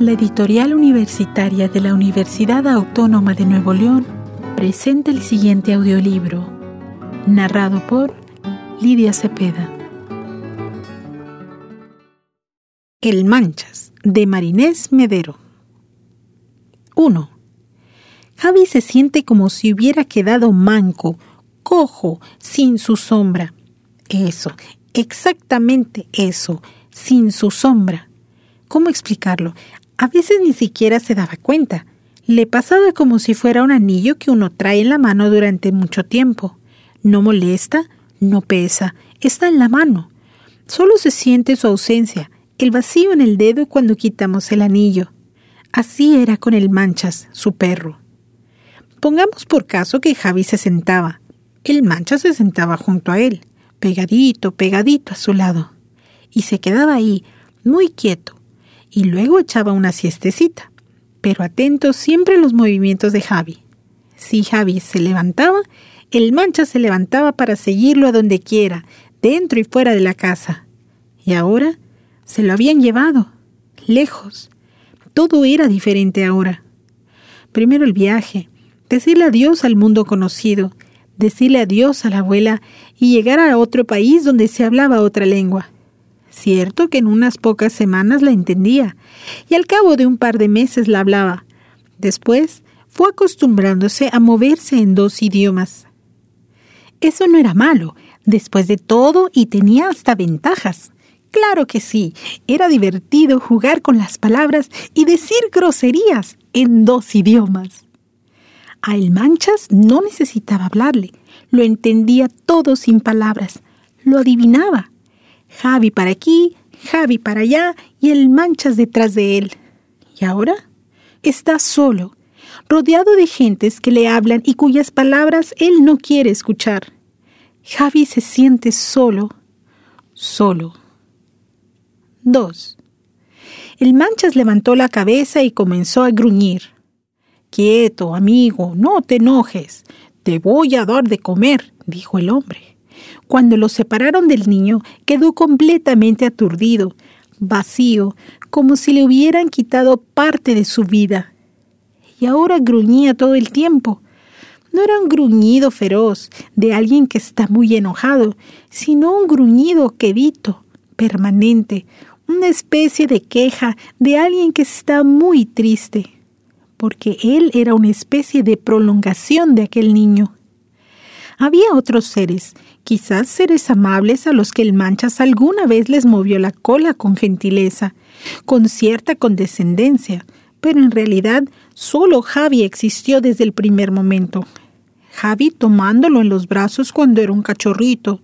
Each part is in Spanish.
La editorial universitaria de la Universidad Autónoma de Nuevo León presenta el siguiente audiolibro, narrado por Lidia Cepeda. El Manchas, de Marinés Medero. 1. Javi se siente como si hubiera quedado manco, cojo, sin su sombra. Eso, exactamente eso, sin su sombra. ¿Cómo explicarlo? A veces ni siquiera se daba cuenta. Le pasaba como si fuera un anillo que uno trae en la mano durante mucho tiempo. No molesta, no pesa, está en la mano. Solo se siente su ausencia, el vacío en el dedo cuando quitamos el anillo. Así era con el Manchas, su perro. Pongamos por caso que Javi se sentaba. El Manchas se sentaba junto a él, pegadito, pegadito a su lado. Y se quedaba ahí, muy quieto, y luego echaba una siestecita, pero atento siempre a los movimientos de Javi. Si Javi se levantaba, el mancha se levantaba para seguirlo a donde quiera, dentro y fuera de la casa. Y ahora se lo habían llevado, lejos. Todo era diferente ahora. Primero el viaje, decirle adiós al mundo conocido, decirle adiós a la abuela y llegar a otro país donde se hablaba otra lengua. Cierto que en unas pocas semanas la entendía, y al cabo de un par de meses la hablaba. Después fue acostumbrándose a moverse en dos idiomas. Eso no era malo, después de todo, y tenía hasta ventajas. Claro que sí, era divertido jugar con las palabras y decir groserías en dos idiomas. A Manchas no necesitaba hablarle, lo entendía todo sin palabras, lo adivinaba. Javi para aquí, Javi para allá y el Manchas detrás de él. ¿Y ahora? Está solo, rodeado de gentes que le hablan y cuyas palabras él no quiere escuchar. Javi se siente solo, solo. 2. El Manchas levantó la cabeza y comenzó a gruñir. Quieto, amigo, no te enojes. Te voy a dar de comer, dijo el hombre. Cuando lo separaron del niño, quedó completamente aturdido, vacío, como si le hubieran quitado parte de su vida. Y ahora gruñía todo el tiempo. No era un gruñido feroz de alguien que está muy enojado, sino un gruñido quedito, permanente, una especie de queja de alguien que está muy triste, porque él era una especie de prolongación de aquel niño. Había otros seres, quizás seres amables a los que el Manchas alguna vez les movió la cola con gentileza, con cierta condescendencia, pero en realidad solo Javi existió desde el primer momento. Javi tomándolo en los brazos cuando era un cachorrito,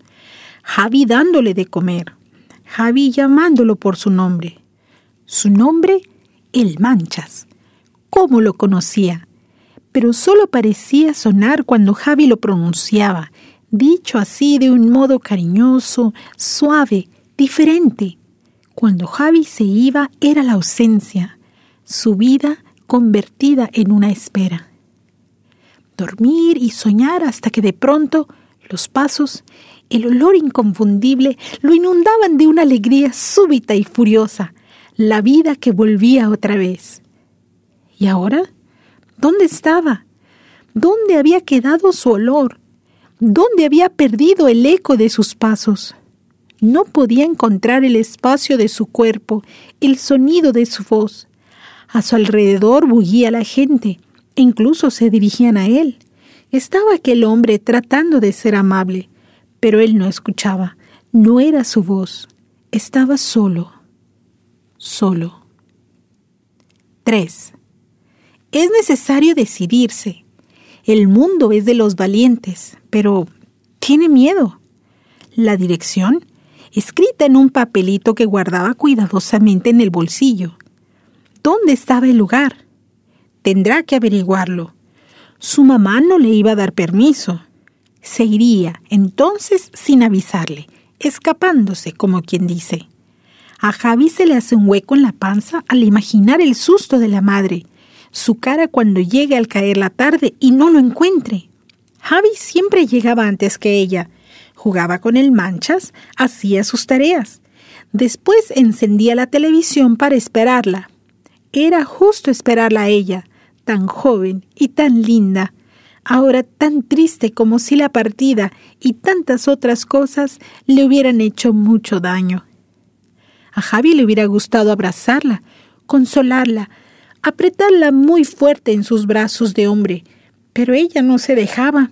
Javi dándole de comer, Javi llamándolo por su nombre. Su nombre, el Manchas. ¿Cómo lo conocía? pero solo parecía sonar cuando Javi lo pronunciaba, dicho así de un modo cariñoso, suave, diferente. Cuando Javi se iba era la ausencia, su vida convertida en una espera. Dormir y soñar hasta que de pronto los pasos, el olor inconfundible, lo inundaban de una alegría súbita y furiosa, la vida que volvía otra vez. ¿Y ahora? ¿Dónde estaba? ¿Dónde había quedado su olor? ¿Dónde había perdido el eco de sus pasos? No podía encontrar el espacio de su cuerpo, el sonido de su voz. A su alrededor bullía la gente, e incluso se dirigían a él. Estaba aquel hombre tratando de ser amable, pero él no escuchaba, no era su voz, estaba solo, solo. 3. Es necesario decidirse. El mundo es de los valientes, pero tiene miedo. La dirección, escrita en un papelito que guardaba cuidadosamente en el bolsillo. ¿Dónde estaba el lugar? Tendrá que averiguarlo. Su mamá no le iba a dar permiso. Se iría entonces sin avisarle, escapándose, como quien dice. A Javi se le hace un hueco en la panza al imaginar el susto de la madre su cara cuando llegue al caer la tarde y no lo encuentre. Javi siempre llegaba antes que ella. Jugaba con el manchas, hacía sus tareas. Después encendía la televisión para esperarla. Era justo esperarla a ella, tan joven y tan linda, ahora tan triste como si la partida y tantas otras cosas le hubieran hecho mucho daño. A Javi le hubiera gustado abrazarla, consolarla, apretarla muy fuerte en sus brazos de hombre, pero ella no se dejaba.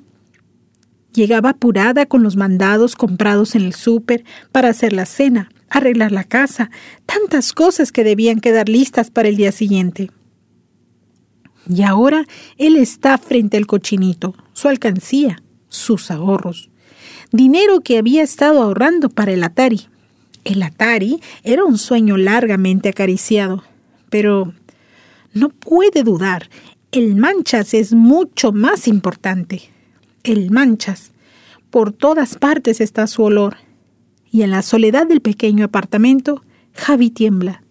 Llegaba apurada con los mandados comprados en el súper para hacer la cena, arreglar la casa, tantas cosas que debían quedar listas para el día siguiente. Y ahora él está frente al cochinito, su alcancía, sus ahorros, dinero que había estado ahorrando para el Atari. El Atari era un sueño largamente acariciado, pero no puede dudar, el Manchas es mucho más importante. El Manchas. Por todas partes está su olor. Y en la soledad del pequeño apartamento, Javi tiembla.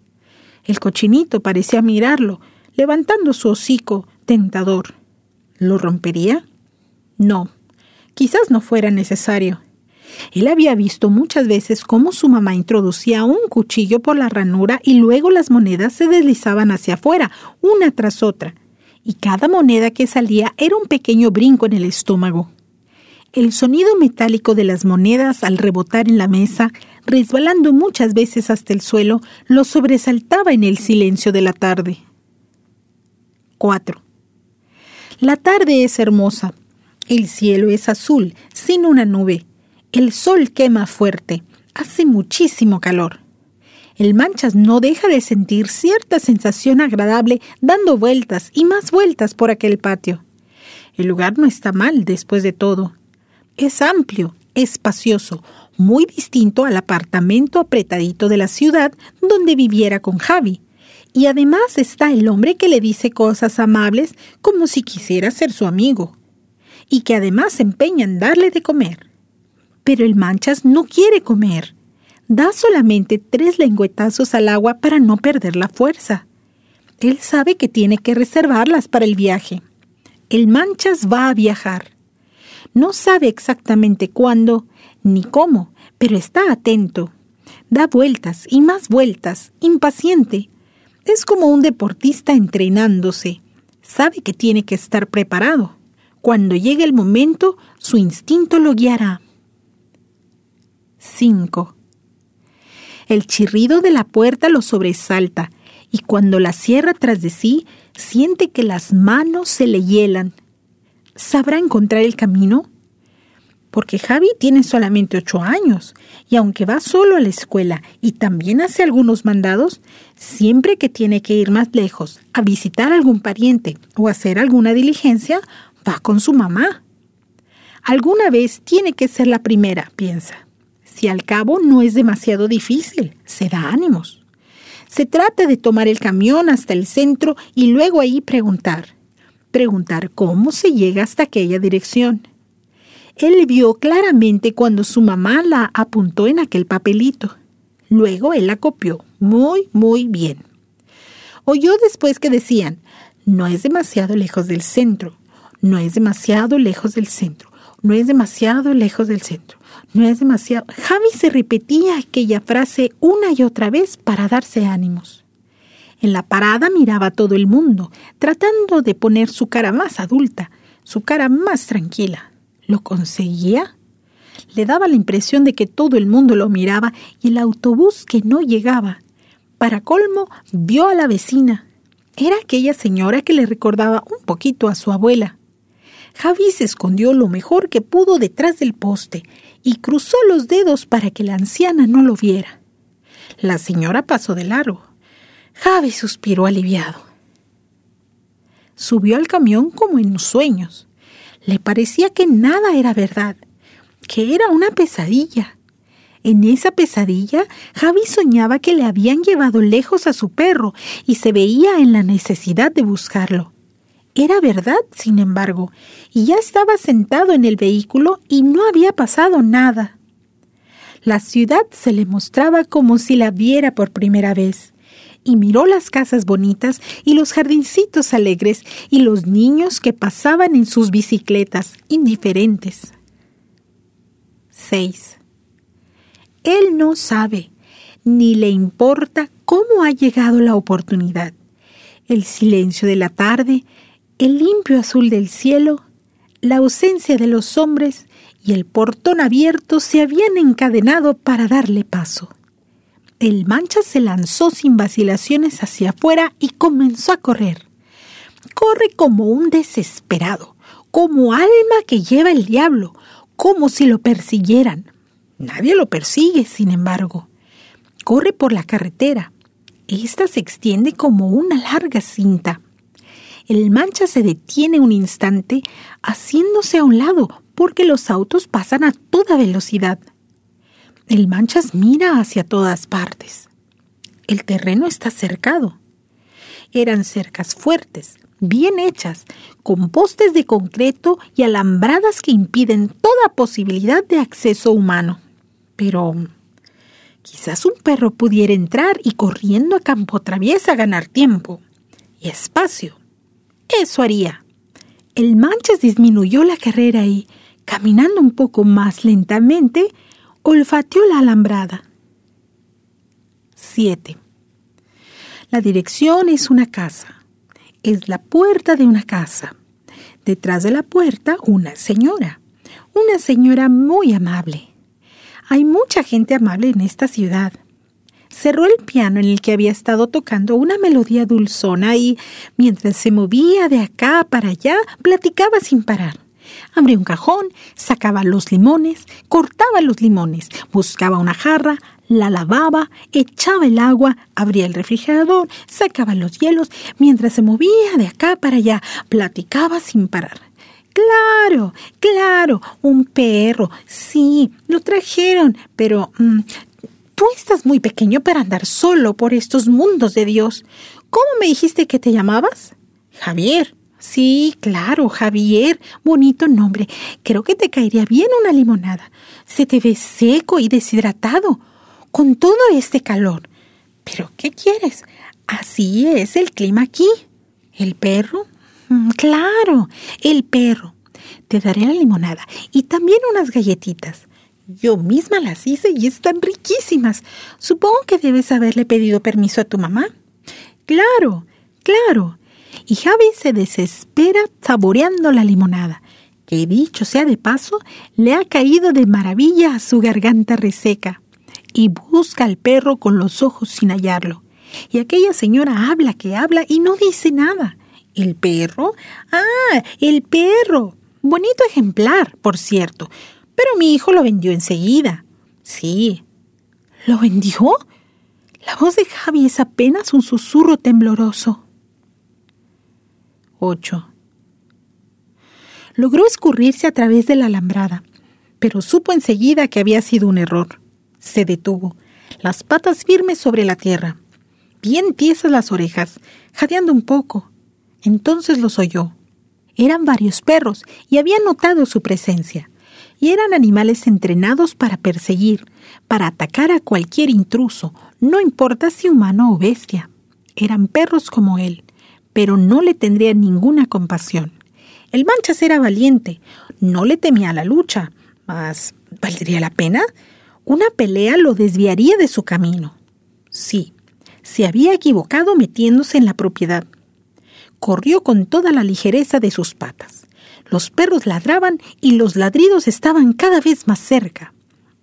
El cochinito parecía mirarlo, levantando su hocico tentador. ¿Lo rompería? No, quizás no fuera necesario. Él había visto muchas veces cómo su mamá introducía un cuchillo por la ranura y luego las monedas se deslizaban hacia afuera, una tras otra, y cada moneda que salía era un pequeño brinco en el estómago. El sonido metálico de las monedas al rebotar en la mesa, resbalando muchas veces hasta el suelo, lo sobresaltaba en el silencio de la tarde. 4. La tarde es hermosa. El cielo es azul, sin una nube. El sol quema fuerte. Hace muchísimo calor. El Manchas no deja de sentir cierta sensación agradable dando vueltas y más vueltas por aquel patio. El lugar no está mal después de todo. Es amplio, espacioso, muy distinto al apartamento apretadito de la ciudad donde viviera con Javi, y además está el hombre que le dice cosas amables como si quisiera ser su amigo. Y que además se empeña en darle de comer. Pero el Manchas no quiere comer. Da solamente tres lengüetazos al agua para no perder la fuerza. Él sabe que tiene que reservarlas para el viaje. El Manchas va a viajar. No sabe exactamente cuándo ni cómo, pero está atento. Da vueltas y más vueltas, impaciente, es como un deportista entrenándose. Sabe que tiene que estar preparado. Cuando llegue el momento, su instinto lo guiará. 5. El chirrido de la puerta lo sobresalta y cuando la cierra tras de sí, siente que las manos se le hielan. ¿Sabrá encontrar el camino? porque Javi tiene solamente ocho años y aunque va solo a la escuela y también hace algunos mandados, siempre que tiene que ir más lejos a visitar a algún pariente o hacer alguna diligencia, va con su mamá. Alguna vez tiene que ser la primera, piensa. Al cabo no es demasiado difícil, se da ánimos. Se trata de tomar el camión hasta el centro y luego ahí preguntar. Preguntar cómo se llega hasta aquella dirección él vio claramente cuando su mamá la apuntó en aquel papelito. Luego él la copió muy, muy bien. Oyó después que decían, no es demasiado lejos del centro, no es demasiado lejos del centro, no es demasiado lejos del centro, no es demasiado... Javi se repetía aquella frase una y otra vez para darse ánimos. En la parada miraba a todo el mundo, tratando de poner su cara más adulta, su cara más tranquila. ¿Lo conseguía? Le daba la impresión de que todo el mundo lo miraba y el autobús que no llegaba. Para colmo, vio a la vecina. Era aquella señora que le recordaba un poquito a su abuela. Javi se escondió lo mejor que pudo detrás del poste y cruzó los dedos para que la anciana no lo viera. La señora pasó de largo. Javi suspiró aliviado. Subió al camión como en sueños. Le parecía que nada era verdad, que era una pesadilla. En esa pesadilla, Javi soñaba que le habían llevado lejos a su perro y se veía en la necesidad de buscarlo. Era verdad, sin embargo, y ya estaba sentado en el vehículo y no había pasado nada. La ciudad se le mostraba como si la viera por primera vez y miró las casas bonitas y los jardincitos alegres y los niños que pasaban en sus bicicletas, indiferentes. 6. Él no sabe, ni le importa cómo ha llegado la oportunidad. El silencio de la tarde, el limpio azul del cielo, la ausencia de los hombres y el portón abierto se habían encadenado para darle paso. El mancha se lanzó sin vacilaciones hacia afuera y comenzó a correr. Corre como un desesperado, como alma que lleva el diablo, como si lo persiguieran. Nadie lo persigue, sin embargo. Corre por la carretera. Esta se extiende como una larga cinta. El mancha se detiene un instante, haciéndose a un lado, porque los autos pasan a toda velocidad. El manchas mira hacia todas partes. El terreno está cercado. Eran cercas fuertes, bien hechas, con postes de concreto y alambradas que impiden toda posibilidad de acceso humano. Pero quizás un perro pudiera entrar y corriendo a campo traviesa ganar tiempo y espacio. Eso haría. El Manchas disminuyó la carrera y, caminando un poco más lentamente, olfateó la alambrada. 7. La dirección es una casa. Es la puerta de una casa. Detrás de la puerta, una señora. Una señora muy amable. Hay mucha gente amable en esta ciudad. Cerró el piano en el que había estado tocando una melodía dulzona y, mientras se movía de acá para allá, platicaba sin parar. Abrió un cajón, sacaba los limones, cortaba los limones, buscaba una jarra, la lavaba, echaba el agua, abría el refrigerador, sacaba los hielos, mientras se movía de acá para allá, platicaba sin parar. Claro, claro, un perro. Sí, lo trajeron, pero mm, tú estás muy pequeño para andar solo por estos mundos de Dios. ¿Cómo me dijiste que te llamabas? Javier. Sí, claro, Javier. Bonito nombre. Creo que te caería bien una limonada. Se te ve seco y deshidratado, con todo este calor. Pero, ¿qué quieres? Así es el clima aquí. ¿El perro? Mm, claro, el perro. Te daré la limonada y también unas galletitas. Yo misma las hice y están riquísimas. Supongo que debes haberle pedido permiso a tu mamá. Claro, claro. Y Javi se desespera saboreando la limonada, que dicho sea de paso, le ha caído de maravilla a su garganta reseca. Y busca al perro con los ojos sin hallarlo. Y aquella señora habla que habla y no dice nada. ¿El perro? Ah, el perro. Bonito ejemplar, por cierto. Pero mi hijo lo vendió enseguida. Sí. ¿Lo vendió? La voz de Javi es apenas un susurro tembloroso. 8. Logró escurrirse a través de la alambrada, pero supo enseguida que había sido un error. Se detuvo, las patas firmes sobre la tierra, bien tiesas las orejas, jadeando un poco. Entonces los oyó. Eran varios perros y había notado su presencia. Y eran animales entrenados para perseguir, para atacar a cualquier intruso, no importa si humano o bestia. Eran perros como él, pero no le tendría ninguna compasión. El Manchas era valiente, no le temía la lucha, mas ¿valdría la pena? Una pelea lo desviaría de su camino. Sí, se había equivocado metiéndose en la propiedad corrió con toda la ligereza de sus patas. Los perros ladraban y los ladridos estaban cada vez más cerca.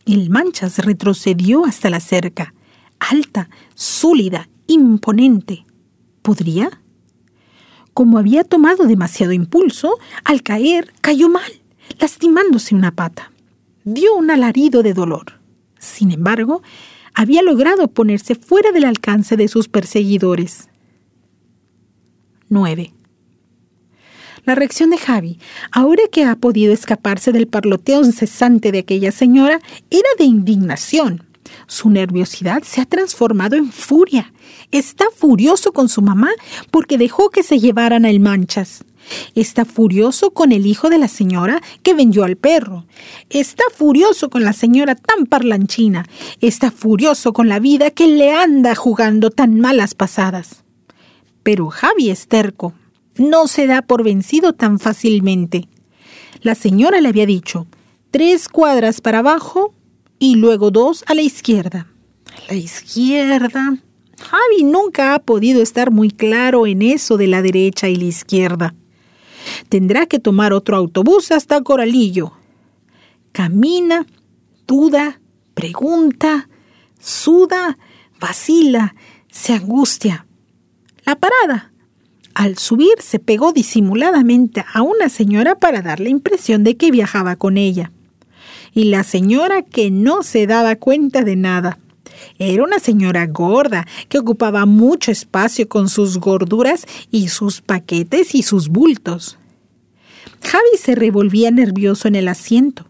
El Manchas retrocedió hasta la cerca, alta, sólida, imponente. ¿Podría? Como había tomado demasiado impulso, al caer cayó mal, lastimándose una pata. Dio un alarido de dolor. Sin embargo, había logrado ponerse fuera del alcance de sus perseguidores. 9. La reacción de Javi, ahora que ha podido escaparse del parloteo incesante de aquella señora, era de indignación. Su nerviosidad se ha transformado en furia. Está furioso con su mamá porque dejó que se llevaran a el manchas. Está furioso con el hijo de la señora que vendió al perro. Está furioso con la señora tan parlanchina. Está furioso con la vida que le anda jugando tan malas pasadas. Pero Javi es terco. No se da por vencido tan fácilmente. La señora le había dicho tres cuadras para abajo y luego dos a la izquierda. La izquierda. Javi nunca ha podido estar muy claro en eso de la derecha y la izquierda. Tendrá que tomar otro autobús hasta Coralillo. Camina, duda, pregunta, suda, vacila, se angustia. La parada. Al subir se pegó disimuladamente a una señora para dar la impresión de que viajaba con ella. Y la señora que no se daba cuenta de nada. Era una señora gorda que ocupaba mucho espacio con sus gorduras y sus paquetes y sus bultos. Javi se revolvía nervioso en el asiento.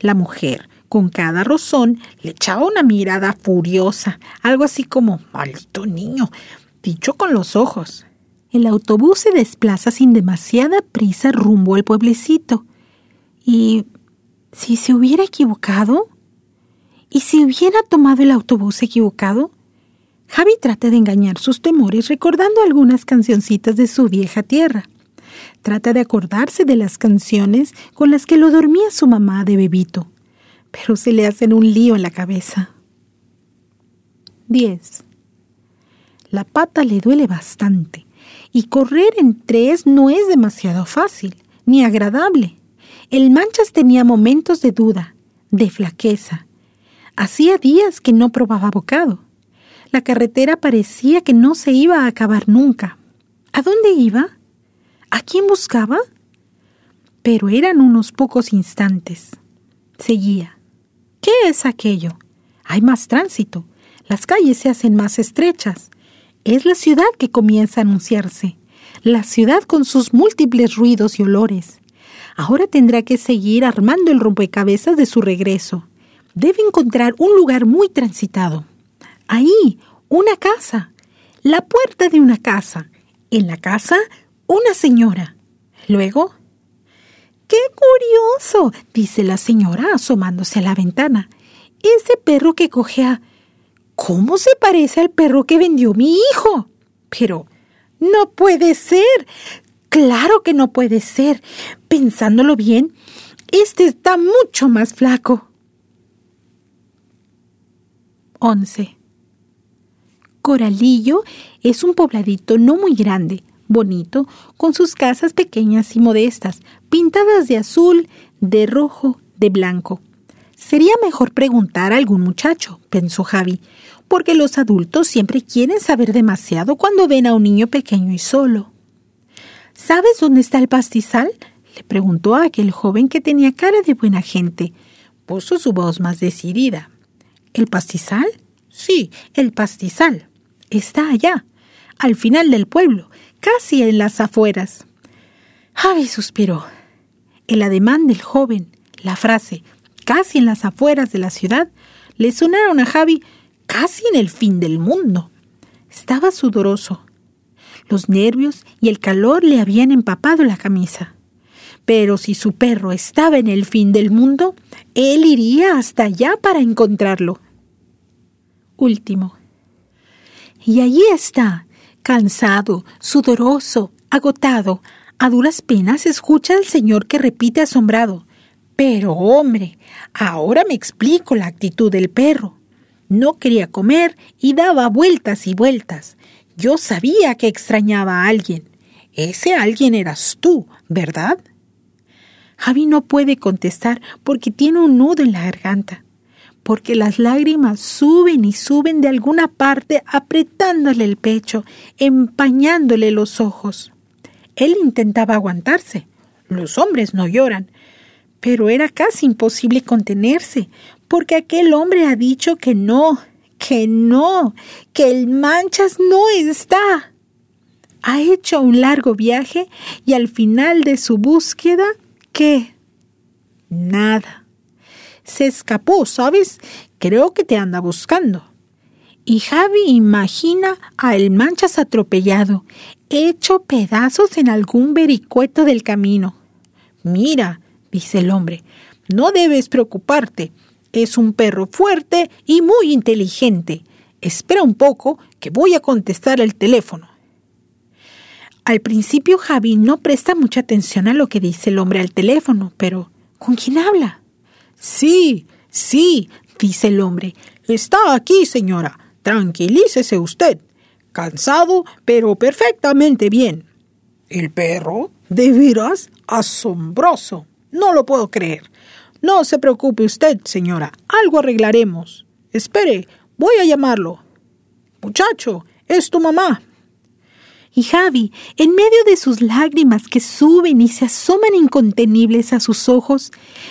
La mujer, con cada rozón, le echaba una mirada furiosa, algo así como maldito niño, dicho con los ojos. El autobús se desplaza sin demasiada prisa rumbo al pueblecito. ¿Y si se hubiera equivocado? ¿Y si hubiera tomado el autobús equivocado? Javi trata de engañar sus temores recordando algunas cancioncitas de su vieja tierra. Trata de acordarse de las canciones con las que lo dormía su mamá de bebito, pero se le hacen un lío en la cabeza. 10. La pata le duele bastante, y correr en tres no es demasiado fácil, ni agradable. El Manchas tenía momentos de duda, de flaqueza, Hacía días que no probaba bocado. La carretera parecía que no se iba a acabar nunca. ¿A dónde iba? ¿A quién buscaba? Pero eran unos pocos instantes. Seguía. ¿Qué es aquello? Hay más tránsito. Las calles se hacen más estrechas. Es la ciudad que comienza a anunciarse. La ciudad con sus múltiples ruidos y olores. Ahora tendrá que seguir armando el rompecabezas de su regreso debe encontrar un lugar muy transitado. Ahí, una casa, la puerta de una casa. En la casa, una señora. Luego, ¡Qué curioso! dice la señora asomándose a la ventana. Ese perro que cojea. ¿Cómo se parece al perro que vendió mi hijo? Pero no puede ser. Claro que no puede ser. Pensándolo bien, este está mucho más flaco. 11. Coralillo es un pobladito no muy grande, bonito, con sus casas pequeñas y modestas, pintadas de azul, de rojo, de blanco. Sería mejor preguntar a algún muchacho, pensó Javi, porque los adultos siempre quieren saber demasiado cuando ven a un niño pequeño y solo. ¿Sabes dónde está el pastizal? le preguntó a aquel joven que tenía cara de buena gente. Puso su voz más decidida. ¿El pastizal? Sí, el pastizal. Está allá, al final del pueblo, casi en las afueras. Javi suspiró. El ademán del joven, la frase, casi en las afueras de la ciudad, le sonaron a Javi casi en el fin del mundo. Estaba sudoroso. Los nervios y el calor le habían empapado la camisa. Pero si su perro estaba en el fin del mundo, él iría hasta allá para encontrarlo. Último. Y allí está, cansado, sudoroso, agotado, a duras penas escucha al señor que repite asombrado. Pero hombre, ahora me explico la actitud del perro. No quería comer y daba vueltas y vueltas. Yo sabía que extrañaba a alguien. Ese alguien eras tú, ¿verdad? Javi no puede contestar porque tiene un nudo en la garganta, porque las lágrimas suben y suben de alguna parte apretándole el pecho, empañándole los ojos. Él intentaba aguantarse. Los hombres no lloran. Pero era casi imposible contenerse, porque aquel hombre ha dicho que no, que no, que el Manchas no está. Ha hecho un largo viaje y al final de su búsqueda ¿Qué? Nada. Se escapó, ¿sabes? Creo que te anda buscando. Y Javi imagina a el Manchas atropellado, hecho pedazos en algún vericueto del camino. Mira, dice el hombre, no debes preocuparte. Es un perro fuerte y muy inteligente. Espera un poco, que voy a contestar el teléfono. Al principio Javi no presta mucha atención a lo que dice el hombre al teléfono, pero ¿con quién habla? Sí, sí, dice el hombre. Está aquí, señora. Tranquilícese usted. Cansado, pero perfectamente bien. ¿El perro? ¿De veras? Asombroso. No lo puedo creer. No se preocupe usted, señora. Algo arreglaremos. Espere, voy a llamarlo. Muchacho, es tu mamá. Y Javi, en medio de sus lágrimas que suben y se asoman incontenibles a sus ojos,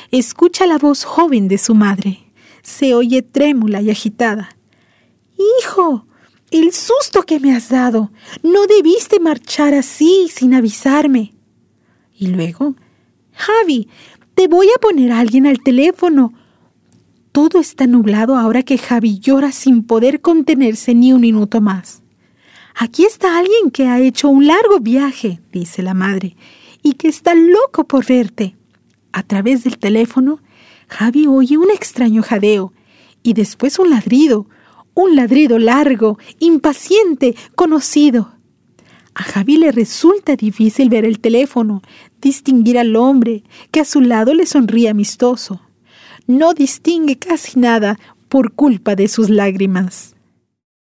escucha la voz joven de su madre. Se oye trémula y agitada. Hijo, el susto que me has dado. No debiste marchar así sin avisarme. Y luego, Javi, te voy a poner a alguien al teléfono. Todo está nublado ahora que Javi llora sin poder contenerse ni un minuto más. Aquí está alguien que ha hecho un largo viaje, dice la madre, y que está loco por verte. A través del teléfono, Javi oye un extraño jadeo y después un ladrido, un ladrido largo, impaciente, conocido. A Javi le resulta difícil ver el teléfono, distinguir al hombre que a su lado le sonríe amistoso. No distingue casi nada por culpa de sus lágrimas.